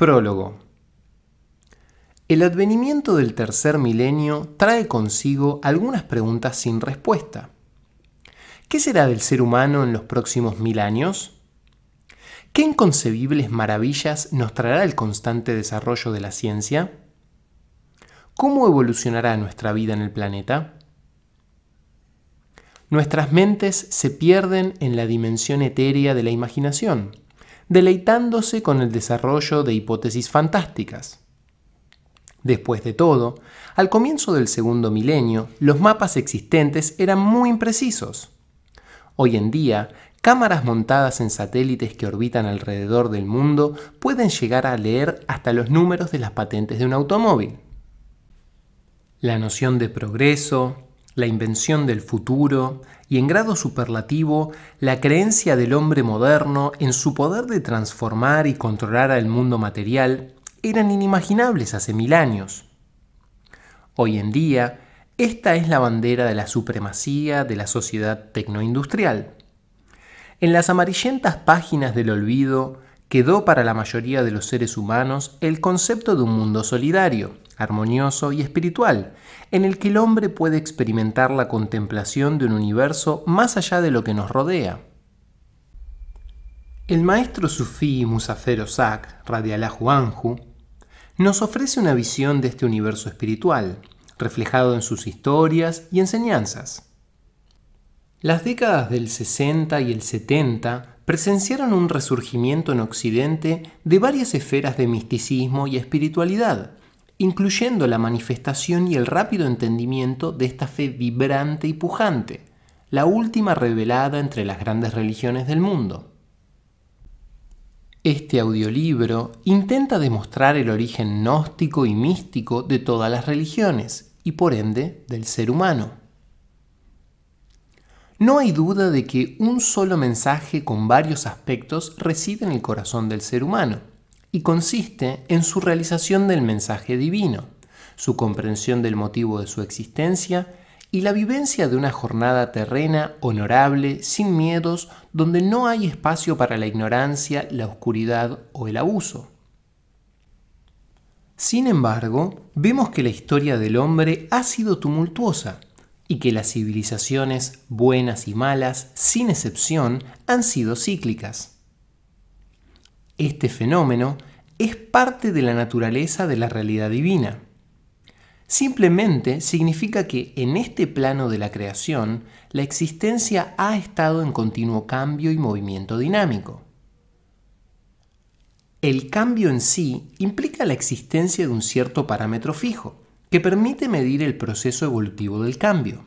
Prólogo. El advenimiento del tercer milenio trae consigo algunas preguntas sin respuesta. ¿Qué será del ser humano en los próximos mil años? ¿Qué inconcebibles maravillas nos traerá el constante desarrollo de la ciencia? ¿Cómo evolucionará nuestra vida en el planeta? Nuestras mentes se pierden en la dimensión etérea de la imaginación deleitándose con el desarrollo de hipótesis fantásticas. Después de todo, al comienzo del segundo milenio, los mapas existentes eran muy imprecisos. Hoy en día, cámaras montadas en satélites que orbitan alrededor del mundo pueden llegar a leer hasta los números de las patentes de un automóvil. La noción de progreso, la invención del futuro y en grado superlativo la creencia del hombre moderno en su poder de transformar y controlar al mundo material eran inimaginables hace mil años. Hoy en día, esta es la bandera de la supremacía de la sociedad tecnoindustrial. En las amarillentas páginas del olvido quedó para la mayoría de los seres humanos el concepto de un mundo solidario, armonioso y espiritual, en el que el hombre puede experimentar la contemplación de un universo más allá de lo que nos rodea. El maestro sufí Musafer Osak, Radiallahu Anhu, nos ofrece una visión de este universo espiritual, reflejado en sus historias y enseñanzas. Las décadas del 60 y el 70 presenciaron un resurgimiento en Occidente de varias esferas de misticismo y espiritualidad, incluyendo la manifestación y el rápido entendimiento de esta fe vibrante y pujante, la última revelada entre las grandes religiones del mundo. Este audiolibro intenta demostrar el origen gnóstico y místico de todas las religiones y por ende del ser humano. No hay duda de que un solo mensaje con varios aspectos reside en el corazón del ser humano y consiste en su realización del mensaje divino, su comprensión del motivo de su existencia y la vivencia de una jornada terrena honorable, sin miedos, donde no hay espacio para la ignorancia, la oscuridad o el abuso. Sin embargo, vemos que la historia del hombre ha sido tumultuosa y que las civilizaciones, buenas y malas, sin excepción, han sido cíclicas. Este fenómeno es parte de la naturaleza de la realidad divina. Simplemente significa que en este plano de la creación, la existencia ha estado en continuo cambio y movimiento dinámico. El cambio en sí implica la existencia de un cierto parámetro fijo, que permite medir el proceso evolutivo del cambio.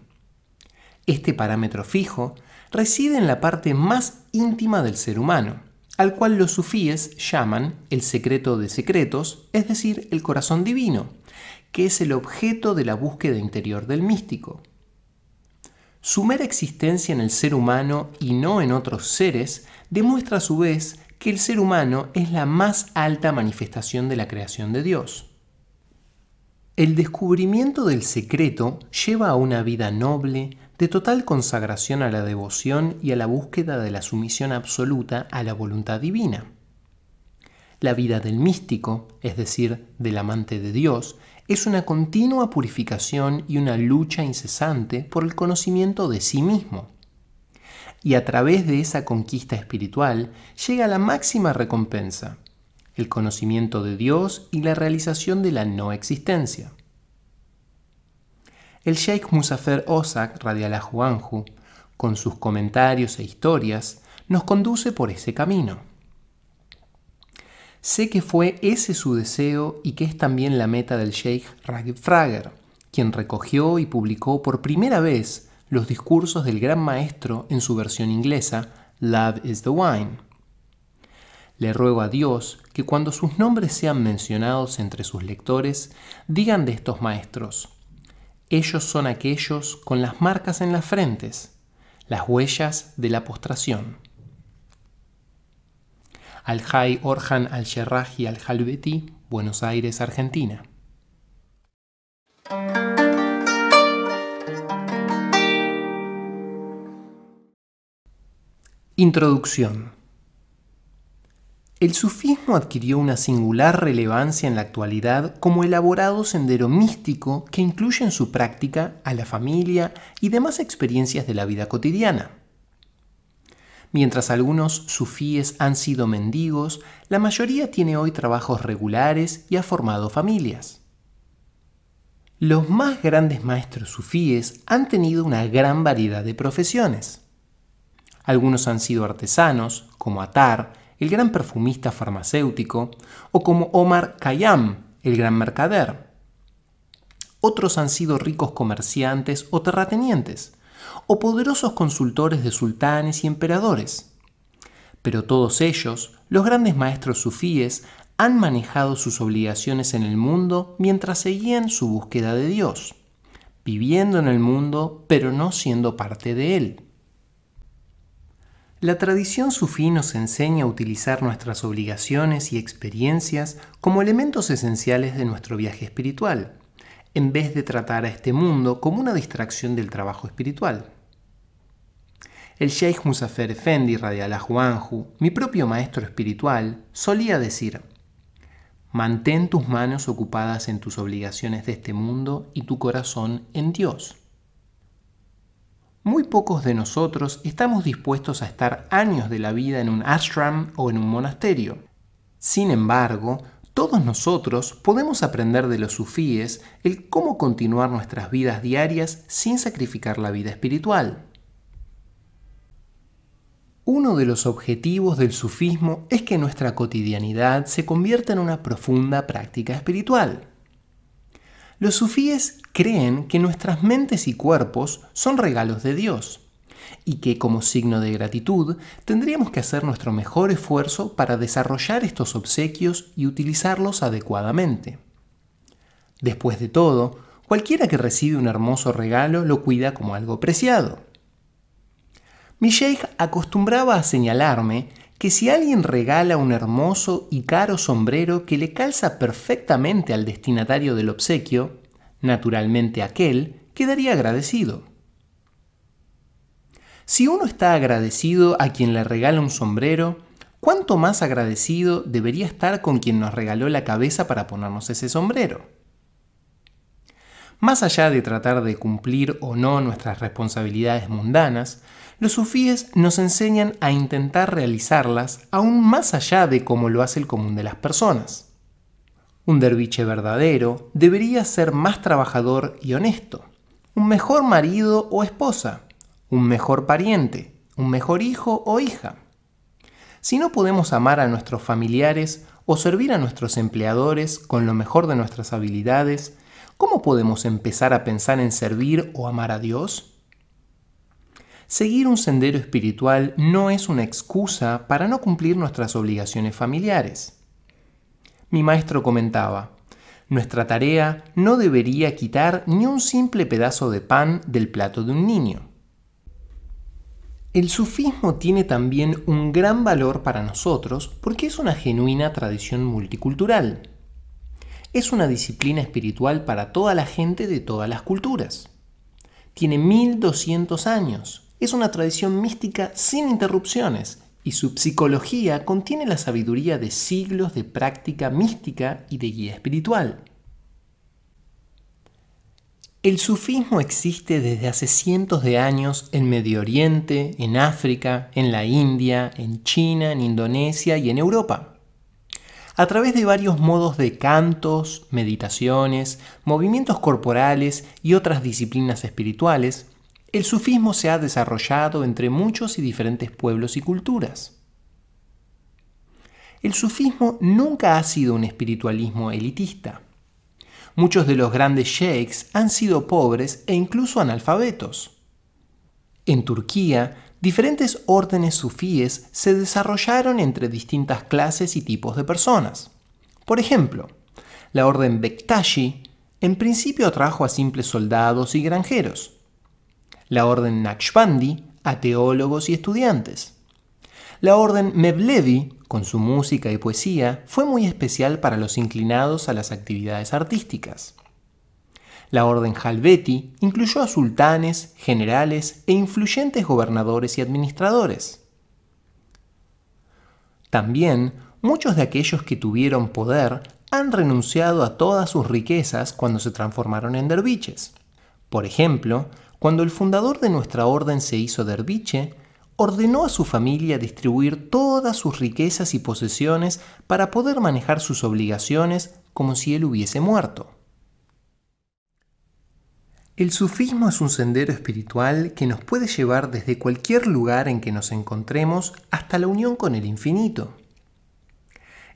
Este parámetro fijo reside en la parte más íntima del ser humano, al cual los sufíes llaman el secreto de secretos, es decir, el corazón divino, que es el objeto de la búsqueda interior del místico. Su mera existencia en el ser humano y no en otros seres demuestra a su vez que el ser humano es la más alta manifestación de la creación de Dios. El descubrimiento del secreto lleva a una vida noble, de total consagración a la devoción y a la búsqueda de la sumisión absoluta a la voluntad divina. La vida del místico, es decir, del amante de Dios, es una continua purificación y una lucha incesante por el conocimiento de sí mismo. Y a través de esa conquista espiritual llega la máxima recompensa, el conocimiento de Dios y la realización de la no existencia. El Sheikh Musafer Osak, Radiallahu Anhu, con sus comentarios e historias, nos conduce por ese camino. Sé que fue ese su deseo y que es también la meta del Sheikh Ragib Frager, quien recogió y publicó por primera vez los discursos del gran maestro en su versión inglesa, Love is the Wine. Le ruego a Dios que cuando sus nombres sean mencionados entre sus lectores, digan de estos maestros, ellos son aquellos con las marcas en las frentes, las huellas de la postración. Al-Jai Orhan al-Sherraji al-Halbeti, Buenos Aires, Argentina. Introducción. El sufismo adquirió una singular relevancia en la actualidad como elaborado sendero místico que incluye en su práctica a la familia y demás experiencias de la vida cotidiana. Mientras algunos sufíes han sido mendigos, la mayoría tiene hoy trabajos regulares y ha formado familias. Los más grandes maestros sufíes han tenido una gran variedad de profesiones. Algunos han sido artesanos, como Atar, el gran perfumista farmacéutico, o como Omar Khayyam, el gran mercader. Otros han sido ricos comerciantes o terratenientes, o poderosos consultores de sultanes y emperadores. Pero todos ellos, los grandes maestros sufíes, han manejado sus obligaciones en el mundo mientras seguían su búsqueda de Dios, viviendo en el mundo pero no siendo parte de él. La tradición sufí nos enseña a utilizar nuestras obligaciones y experiencias como elementos esenciales de nuestro viaje espiritual, en vez de tratar a este mundo como una distracción del trabajo espiritual. El Sheikh Musafer Effendi Radiallahu Anhu, mi propio maestro espiritual, solía decir: Mantén tus manos ocupadas en tus obligaciones de este mundo y tu corazón en Dios. Muy pocos de nosotros estamos dispuestos a estar años de la vida en un ashram o en un monasterio. Sin embargo, todos nosotros podemos aprender de los sufíes el cómo continuar nuestras vidas diarias sin sacrificar la vida espiritual. Uno de los objetivos del sufismo es que nuestra cotidianidad se convierta en una profunda práctica espiritual. Los sufíes creen que nuestras mentes y cuerpos son regalos de Dios y que como signo de gratitud tendríamos que hacer nuestro mejor esfuerzo para desarrollar estos obsequios y utilizarlos adecuadamente. Después de todo, cualquiera que recibe un hermoso regalo lo cuida como algo preciado. Mi sheikh acostumbraba a señalarme que si alguien regala un hermoso y caro sombrero que le calza perfectamente al destinatario del obsequio, naturalmente aquel quedaría agradecido. Si uno está agradecido a quien le regala un sombrero, ¿cuánto más agradecido debería estar con quien nos regaló la cabeza para ponernos ese sombrero? Más allá de tratar de cumplir o no nuestras responsabilidades mundanas, los sufíes nos enseñan a intentar realizarlas aún más allá de cómo lo hace el común de las personas. Un derviche verdadero debería ser más trabajador y honesto, un mejor marido o esposa, un mejor pariente, un mejor hijo o hija. Si no podemos amar a nuestros familiares o servir a nuestros empleadores con lo mejor de nuestras habilidades, ¿cómo podemos empezar a pensar en servir o amar a Dios? Seguir un sendero espiritual no es una excusa para no cumplir nuestras obligaciones familiares. Mi maestro comentaba, nuestra tarea no debería quitar ni un simple pedazo de pan del plato de un niño. El sufismo tiene también un gran valor para nosotros porque es una genuina tradición multicultural es una disciplina espiritual para toda la gente de todas las culturas. Tiene 1200 años, es una tradición mística sin interrupciones y su psicología contiene la sabiduría de siglos de práctica mística y de guía espiritual. El sufismo existe desde hace cientos de años en Medio Oriente, en África, en la India, en China, en Indonesia y en Europa a través de varios modos de cantos, meditaciones, movimientos corporales y otras disciplinas espirituales, el sufismo se ha desarrollado entre muchos y diferentes pueblos y culturas. El sufismo nunca ha sido un espiritualismo elitista. Muchos de los grandes sheikhs han sido pobres e incluso analfabetos. En Turquía, diferentes órdenes sufíes se desarrollaron entre distintas clases y tipos de personas. Por ejemplo, la orden Bektashi en principio atrajo a simples soldados y granjeros. La orden Naqshbandi a teólogos y estudiantes. La orden Mevlevi, con su música y poesía, fue muy especial para los inclinados a las actividades artísticas. La orden Halveti incluyó a sultanes, generales e influyentes gobernadores y administradores. También muchos de aquellos que tuvieron poder han renunciado a todas sus riquezas cuando se transformaron en derviches. Por ejemplo, cuando el fundador de nuestra orden se hizo derviche, ordenó a su familia distribuir todas sus riquezas y posesiones para poder manejar sus obligaciones como si él hubiese muerto. El sufismo es un sendero espiritual que nos puede llevar desde cualquier lugar en que nos encontremos hasta la unión con el infinito.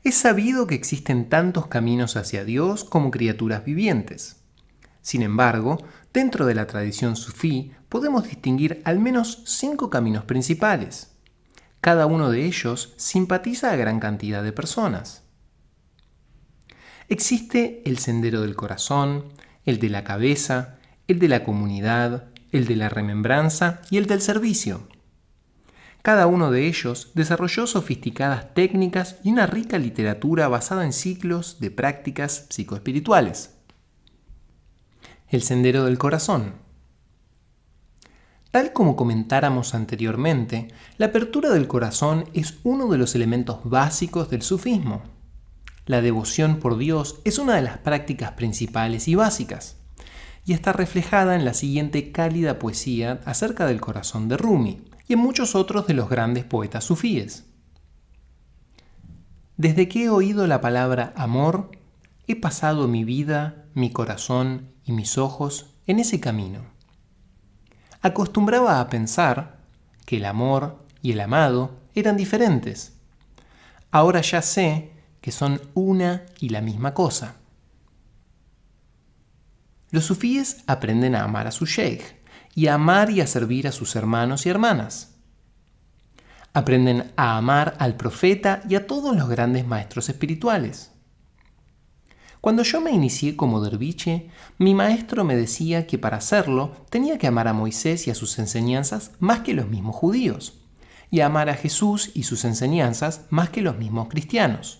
Es sabido que existen tantos caminos hacia Dios como criaturas vivientes. Sin embargo, dentro de la tradición sufí podemos distinguir al menos cinco caminos principales. Cada uno de ellos simpatiza a gran cantidad de personas. Existe el sendero del corazón, el de la cabeza, el de la comunidad, el de la remembranza y el del servicio. Cada uno de ellos desarrolló sofisticadas técnicas y una rica literatura basada en ciclos de prácticas psicoespirituales. El sendero del corazón. Tal como comentáramos anteriormente, la apertura del corazón es uno de los elementos básicos del sufismo. La devoción por Dios es una de las prácticas principales y básicas y está reflejada en la siguiente cálida poesía acerca del corazón de Rumi y en muchos otros de los grandes poetas sufíes. Desde que he oído la palabra amor, he pasado mi vida, mi corazón y mis ojos en ese camino. Acostumbraba a pensar que el amor y el amado eran diferentes. Ahora ya sé que son una y la misma cosa. Los sufíes aprenden a amar a su sheikh y a amar y a servir a sus hermanos y hermanas. Aprenden a amar al profeta y a todos los grandes maestros espirituales. Cuando yo me inicié como derviche, mi maestro me decía que para hacerlo tenía que amar a Moisés y a sus enseñanzas más que los mismos judíos, y amar a Jesús y sus enseñanzas más que los mismos cristianos.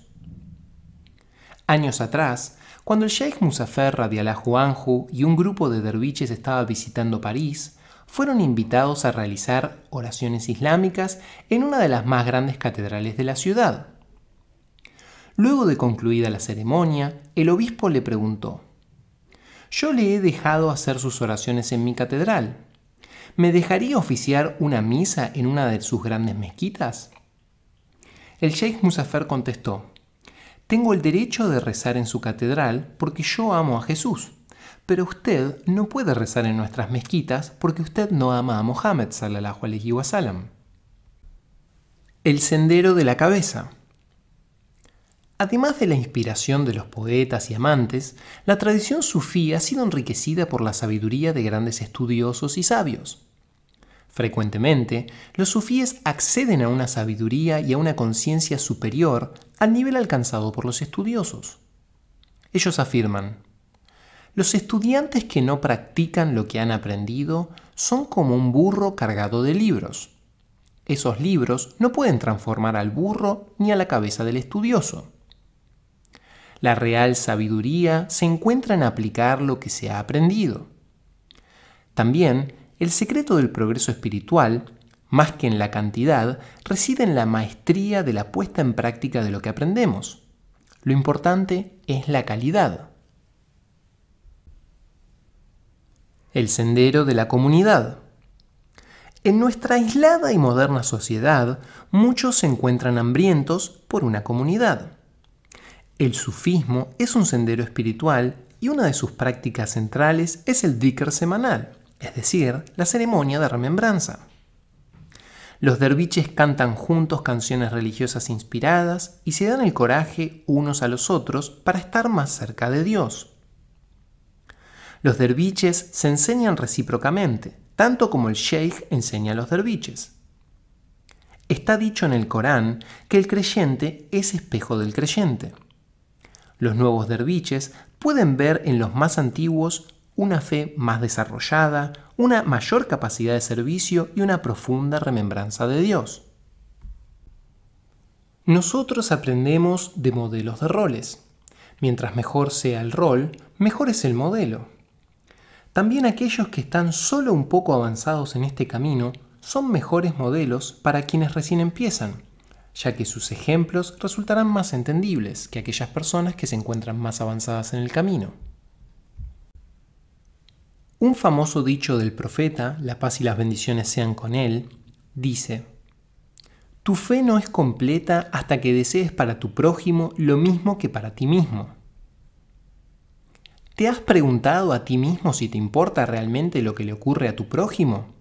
Años atrás, cuando el Sheikh Musafer Radiallahu Anhu y un grupo de derviches estaba visitando París, fueron invitados a realizar oraciones islámicas en una de las más grandes catedrales de la ciudad. Luego de concluida la ceremonia, el obispo le preguntó, Yo le he dejado hacer sus oraciones en mi catedral. ¿Me dejaría oficiar una misa en una de sus grandes mezquitas? El Sheikh Musafer contestó, tengo el derecho de rezar en su catedral porque yo amo a Jesús. Pero usted no puede rezar en nuestras mezquitas porque usted no ama a Mohammed. El sendero de la cabeza. Además de la inspiración de los poetas y amantes, la tradición sufí ha sido enriquecida por la sabiduría de grandes estudiosos y sabios. Frecuentemente, los sufíes acceden a una sabiduría y a una conciencia superior al nivel alcanzado por los estudiosos. Ellos afirman, los estudiantes que no practican lo que han aprendido son como un burro cargado de libros. Esos libros no pueden transformar al burro ni a la cabeza del estudioso. La real sabiduría se encuentra en aplicar lo que se ha aprendido. También el secreto del progreso espiritual, más que en la cantidad, reside en la maestría de la puesta en práctica de lo que aprendemos. Lo importante es la calidad. El sendero de la comunidad. En nuestra aislada y moderna sociedad, muchos se encuentran hambrientos por una comunidad. El sufismo es un sendero espiritual y una de sus prácticas centrales es el dhikr semanal es decir, la ceremonia de remembranza. Los derviches cantan juntos canciones religiosas inspiradas y se dan el coraje unos a los otros para estar más cerca de Dios. Los derviches se enseñan recíprocamente, tanto como el sheikh enseña a los derviches. Está dicho en el Corán que el creyente es espejo del creyente. Los nuevos derviches pueden ver en los más antiguos una fe más desarrollada, una mayor capacidad de servicio y una profunda remembranza de Dios. Nosotros aprendemos de modelos de roles. Mientras mejor sea el rol, mejor es el modelo. También aquellos que están solo un poco avanzados en este camino son mejores modelos para quienes recién empiezan, ya que sus ejemplos resultarán más entendibles que aquellas personas que se encuentran más avanzadas en el camino. Un famoso dicho del profeta, la paz y las bendiciones sean con él, dice, Tu fe no es completa hasta que desees para tu prójimo lo mismo que para ti mismo. ¿Te has preguntado a ti mismo si te importa realmente lo que le ocurre a tu prójimo?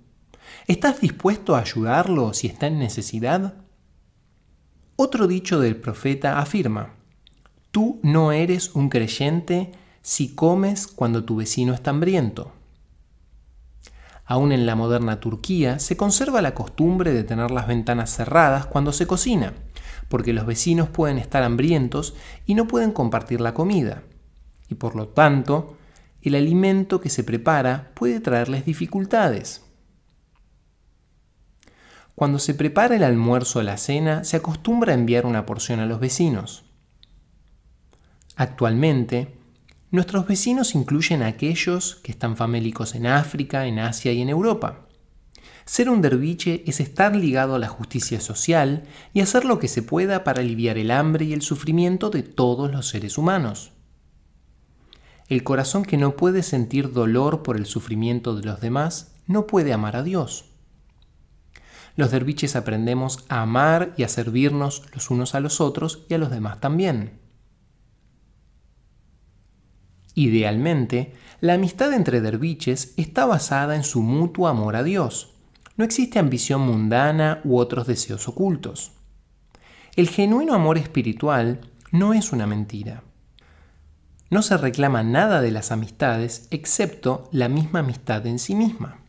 ¿Estás dispuesto a ayudarlo si está en necesidad? Otro dicho del profeta afirma, Tú no eres un creyente si comes cuando tu vecino está hambriento. Aún en la moderna Turquía se conserva la costumbre de tener las ventanas cerradas cuando se cocina, porque los vecinos pueden estar hambrientos y no pueden compartir la comida, y por lo tanto, el alimento que se prepara puede traerles dificultades. Cuando se prepara el almuerzo o la cena, se acostumbra a enviar una porción a los vecinos. Actualmente, nuestros vecinos incluyen a aquellos que están famélicos en África, en Asia y en Europa. Ser un derviche es estar ligado a la justicia social y hacer lo que se pueda para aliviar el hambre y el sufrimiento de todos los seres humanos. El corazón que no puede sentir dolor por el sufrimiento de los demás no puede amar a Dios los derviches aprendemos a amar y a servirnos los unos a los otros y a los demás también. Idealmente, la amistad entre derviches está basada en su mutuo amor a Dios. No existe ambición mundana u otros deseos ocultos. El genuino amor espiritual no es una mentira. No se reclama nada de las amistades excepto la misma amistad en sí misma.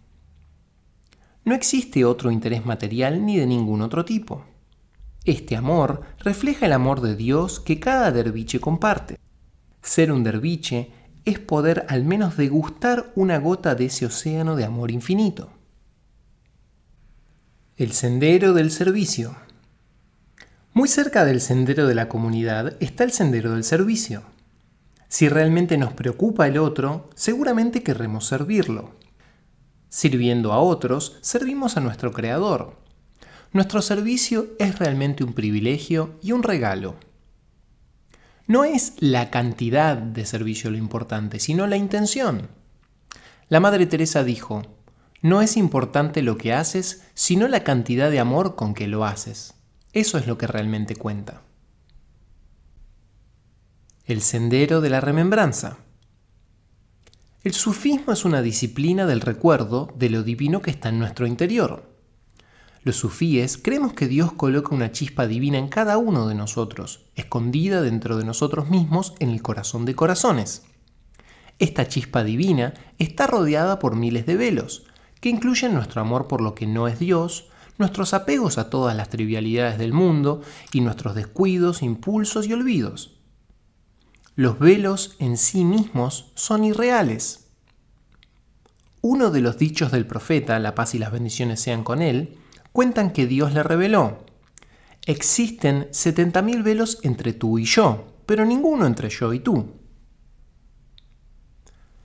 No existe otro interés material ni de ningún otro tipo. Este amor refleja el amor de Dios que cada derviche comparte. Ser un derviche es poder al menos degustar una gota de ese océano de amor infinito. El sendero del servicio. Muy cerca del sendero de la comunidad está el sendero del servicio. Si realmente nos preocupa el otro, seguramente querremos servirlo. Sirviendo a otros, servimos a nuestro Creador. Nuestro servicio es realmente un privilegio y un regalo. No es la cantidad de servicio lo importante, sino la intención. La Madre Teresa dijo, no es importante lo que haces, sino la cantidad de amor con que lo haces. Eso es lo que realmente cuenta. El sendero de la remembranza. El sufismo es una disciplina del recuerdo de lo divino que está en nuestro interior. Los sufíes creemos que Dios coloca una chispa divina en cada uno de nosotros, escondida dentro de nosotros mismos en el corazón de corazones. Esta chispa divina está rodeada por miles de velos, que incluyen nuestro amor por lo que no es Dios, nuestros apegos a todas las trivialidades del mundo y nuestros descuidos, impulsos y olvidos. Los velos en sí mismos son irreales. Uno de los dichos del profeta, la paz y las bendiciones sean con él, cuentan que Dios le reveló, existen 70.000 velos entre tú y yo, pero ninguno entre yo y tú.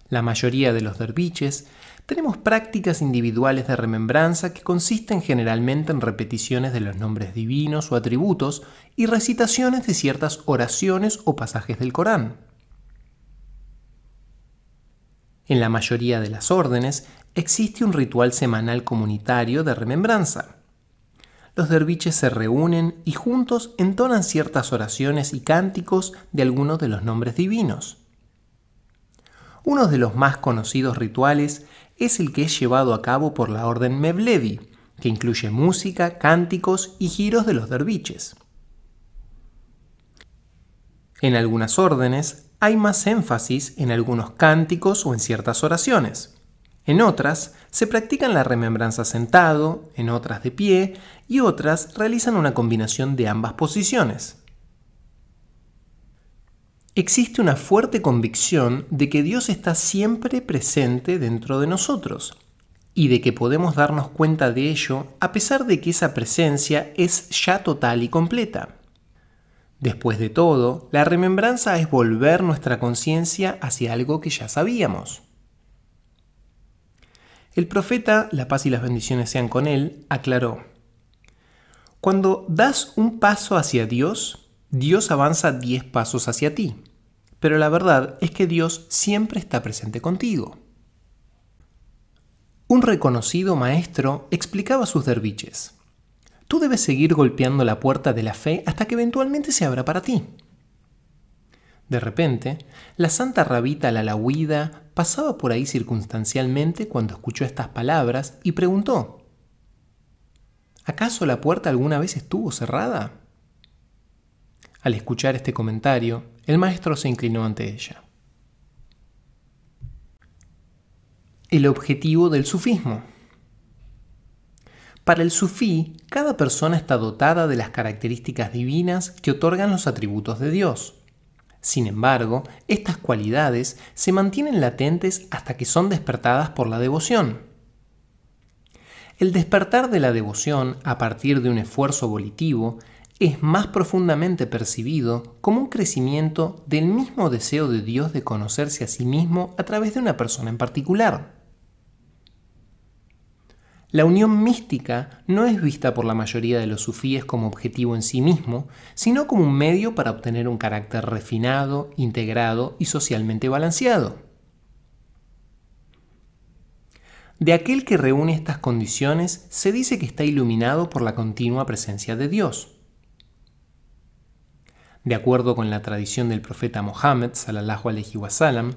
La mayoría de los derviches tenemos prácticas individuales de remembranza que consisten generalmente en repeticiones de los nombres divinos o atributos y recitaciones de ciertas oraciones o pasajes del Corán. En la mayoría de las órdenes existe un ritual semanal comunitario de remembranza. Los derviches se reúnen y juntos entonan ciertas oraciones y cánticos de algunos de los nombres divinos. Uno de los más conocidos rituales es el que es llevado a cabo por la orden Mevlevi, que incluye música, cánticos y giros de los derviches. En algunas órdenes hay más énfasis en algunos cánticos o en ciertas oraciones. En otras se practican la remembranza sentado, en otras de pie y otras realizan una combinación de ambas posiciones. Existe una fuerte convicción de que Dios está siempre presente dentro de nosotros y de que podemos darnos cuenta de ello a pesar de que esa presencia es ya total y completa. Después de todo, la remembranza es volver nuestra conciencia hacia algo que ya sabíamos. El profeta, la paz y las bendiciones sean con él, aclaró, Cuando das un paso hacia Dios, Dios avanza 10 pasos hacia ti. Pero la verdad es que Dios siempre está presente contigo. Un reconocido maestro explicaba a sus derviches. Tú debes seguir golpeando la puerta de la fe hasta que eventualmente se abra para ti. De repente, la santa rabita la huida pasaba por ahí circunstancialmente cuando escuchó estas palabras y preguntó, ¿Acaso la puerta alguna vez estuvo cerrada? Al escuchar este comentario, el maestro se inclinó ante ella. El objetivo del sufismo. Para el sufí, cada persona está dotada de las características divinas que otorgan los atributos de Dios. Sin embargo, estas cualidades se mantienen latentes hasta que son despertadas por la devoción. El despertar de la devoción a partir de un esfuerzo volitivo es más profundamente percibido como un crecimiento del mismo deseo de Dios de conocerse a sí mismo a través de una persona en particular. La unión mística no es vista por la mayoría de los sufíes como objetivo en sí mismo, sino como un medio para obtener un carácter refinado, integrado y socialmente balanceado. De aquel que reúne estas condiciones se dice que está iluminado por la continua presencia de Dios. De acuerdo con la tradición del profeta Mohammed, salallahu alaihi wasallam,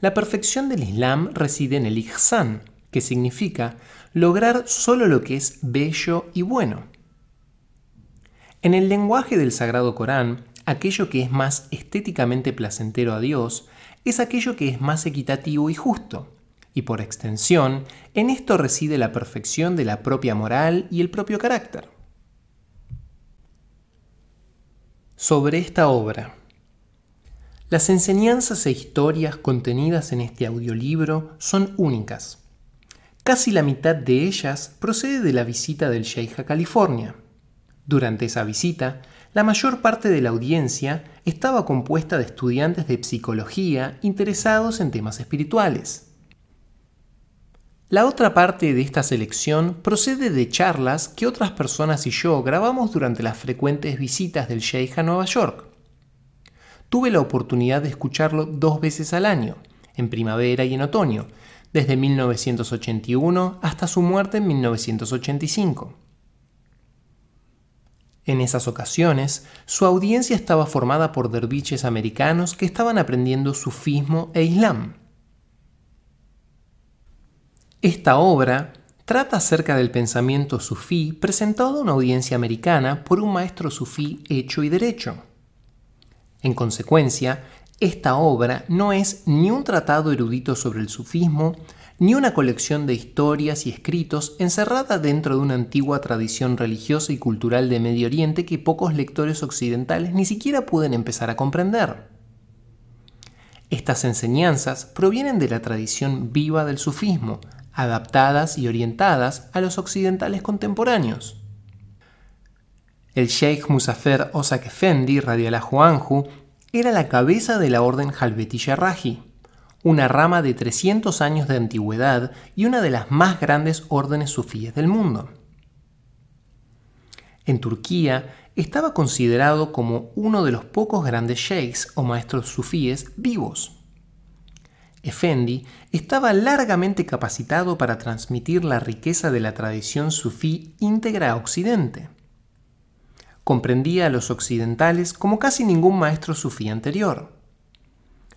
la perfección del Islam reside en el ihsan, que significa lograr solo lo que es bello y bueno. En el lenguaje del Sagrado Corán, aquello que es más estéticamente placentero a Dios es aquello que es más equitativo y justo y por extensión, en esto reside la perfección de la propia moral y el propio carácter. Sobre esta obra. Las enseñanzas e historias contenidas en este audiolibro son únicas. Casi la mitad de ellas procede de la visita del Sheikh a California. Durante esa visita, la mayor parte de la audiencia estaba compuesta de estudiantes de psicología interesados en temas espirituales. La otra parte de esta selección procede de charlas que otras personas y yo grabamos durante las frecuentes visitas del Sheikh a Nueva York. Tuve la oportunidad de escucharlo dos veces al año, en primavera y en otoño, desde 1981 hasta su muerte en 1985. En esas ocasiones, su audiencia estaba formada por derviches americanos que estaban aprendiendo sufismo e islam. Esta obra trata acerca del pensamiento sufí presentado a una audiencia americana por un maestro sufí hecho y derecho. En consecuencia, esta obra no es ni un tratado erudito sobre el sufismo, ni una colección de historias y escritos encerrada dentro de una antigua tradición religiosa y cultural de Medio Oriente que pocos lectores occidentales ni siquiera pueden empezar a comprender. Estas enseñanzas provienen de la tradición viva del sufismo, adaptadas y orientadas a los occidentales contemporáneos. El Sheikh Musafer Osak radiallahu anhu era la cabeza de la orden Halvetiya Raji, una rama de 300 años de antigüedad y una de las más grandes órdenes sufíes del mundo. En Turquía estaba considerado como uno de los pocos grandes sheikhs o maestros sufíes vivos. Effendi estaba largamente capacitado para transmitir la riqueza de la tradición sufí íntegra a Occidente. Comprendía a los occidentales como casi ningún maestro sufí anterior.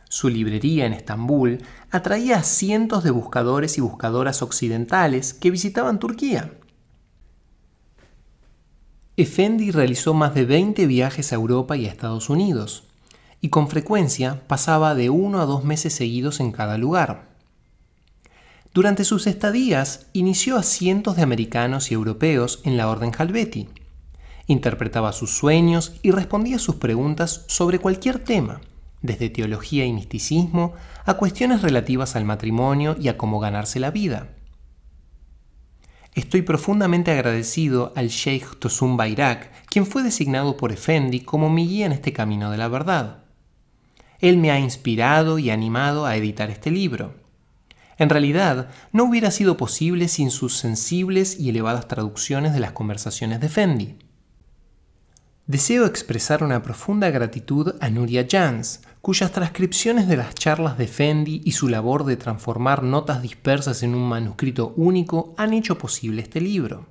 Su librería en Estambul atraía a cientos de buscadores y buscadoras occidentales que visitaban Turquía. Effendi realizó más de 20 viajes a Europa y a Estados Unidos, y con frecuencia pasaba de uno a dos meses seguidos en cada lugar. Durante sus estadías inició a cientos de americanos y europeos en la Orden Halveti. Interpretaba sus sueños y respondía sus preguntas sobre cualquier tema, desde teología y misticismo a cuestiones relativas al matrimonio y a cómo ganarse la vida. Estoy profundamente agradecido al Sheikh Tosun Bayrak, quien fue designado por Effendi como mi guía en este camino de la verdad. Él me ha inspirado y animado a editar este libro. En realidad, no hubiera sido posible sin sus sensibles y elevadas traducciones de las conversaciones de Fendi. Deseo expresar una profunda gratitud a Nuria Jans, cuyas transcripciones de las charlas de Fendi y su labor de transformar notas dispersas en un manuscrito único han hecho posible este libro.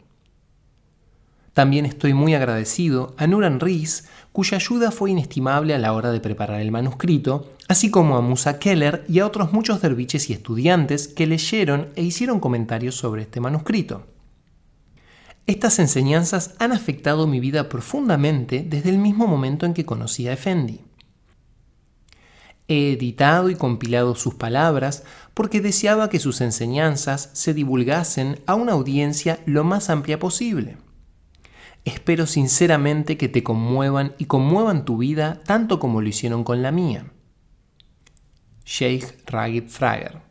También estoy muy agradecido a Nuran Riz, cuya ayuda fue inestimable a la hora de preparar el manuscrito, así como a Musa Keller y a otros muchos derviches y estudiantes que leyeron e hicieron comentarios sobre este manuscrito. Estas enseñanzas han afectado mi vida profundamente desde el mismo momento en que conocí a Effendi. He editado y compilado sus palabras porque deseaba que sus enseñanzas se divulgasen a una audiencia lo más amplia posible. Espero sinceramente que te conmuevan y conmuevan tu vida tanto como lo hicieron con la mía. Sheikh Ragib Frager